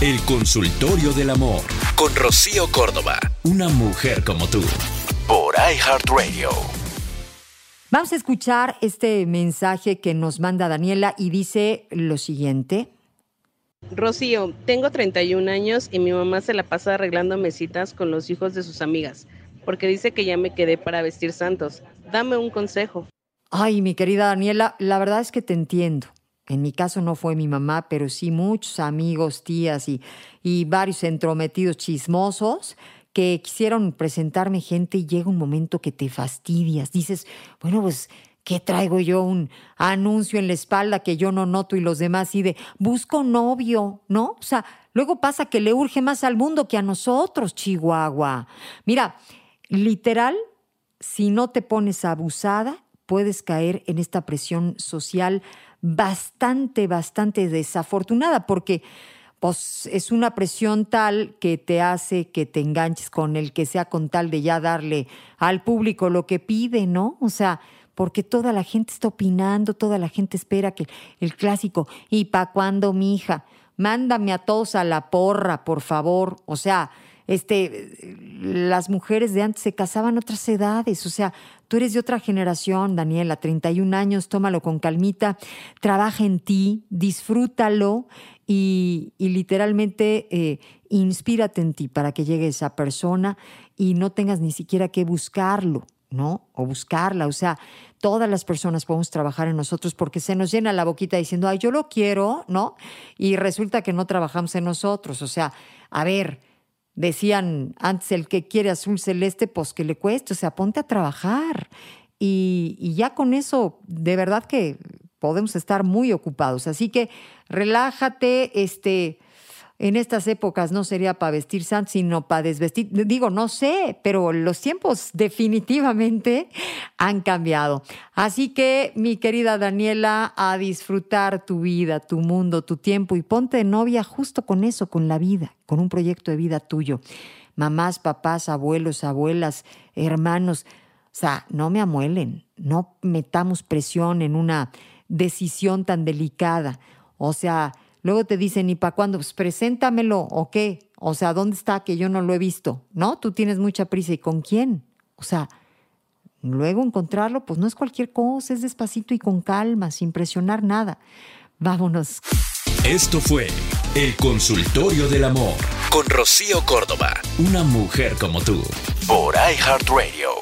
El consultorio del amor con Rocío Córdoba. Una mujer como tú. Por iHeartRadio. Vamos a escuchar este mensaje que nos manda Daniela y dice lo siguiente. Rocío, tengo 31 años y mi mamá se la pasa arreglando mesitas con los hijos de sus amigas, porque dice que ya me quedé para vestir santos. Dame un consejo. Ay, mi querida Daniela, la verdad es que te entiendo. En mi caso no fue mi mamá, pero sí muchos amigos, tías y, y varios entrometidos chismosos que quisieron presentarme gente y llega un momento que te fastidias. Dices, bueno, pues, ¿qué traigo yo? Un anuncio en la espalda que yo no noto y los demás y de, busco novio, ¿no? O sea, luego pasa que le urge más al mundo que a nosotros, Chihuahua. Mira, literal, si no te pones abusada, puedes caer en esta presión social bastante, bastante desafortunada, porque pues es una presión tal que te hace que te enganches con el que sea con tal de ya darle al público lo que pide, ¿no? O sea, porque toda la gente está opinando, toda la gente espera que el clásico, ¿y pa' cuándo, mi hija? Mándame a todos a la porra, por favor. O sea, este, las mujeres de antes se casaban a otras edades, o sea, tú eres de otra generación, Daniela, 31 años, tómalo con calmita, trabaja en ti, disfrútalo y, literalmente eh, inspírate en ti para que llegue esa persona y no tengas ni siquiera que buscarlo. ¿no? O buscarla, o sea, todas las personas podemos trabajar en nosotros porque se nos llena la boquita diciendo, ay, yo lo quiero, ¿no? Y resulta que no trabajamos en nosotros, o sea, a ver, Decían antes el que quiere azul celeste, pues que le cueste, o sea, ponte a trabajar. Y, y ya con eso, de verdad que podemos estar muy ocupados. Así que relájate, este, en estas épocas no sería para vestir santos, sino para desvestir. Digo, no sé, pero los tiempos definitivamente han cambiado. Así que, mi querida Daniela, a disfrutar tu vida, tu mundo, tu tiempo y ponte de novia justo con eso, con la vida, con un proyecto de vida tuyo. Mamás, papás, abuelos, abuelas, hermanos, o sea, no me amuelen, no metamos presión en una decisión tan delicada. O sea, Luego te dicen, ¿y para cuándo? Pues preséntamelo, ¿o qué? O sea, ¿dónde está que yo no lo he visto? ¿No? Tú tienes mucha prisa. ¿Y con quién? O sea, luego encontrarlo, pues no es cualquier cosa, es despacito y con calma, sin presionar nada. Vámonos. Esto fue El Consultorio del Amor con Rocío Córdoba, una mujer como tú, por iHeartRadio.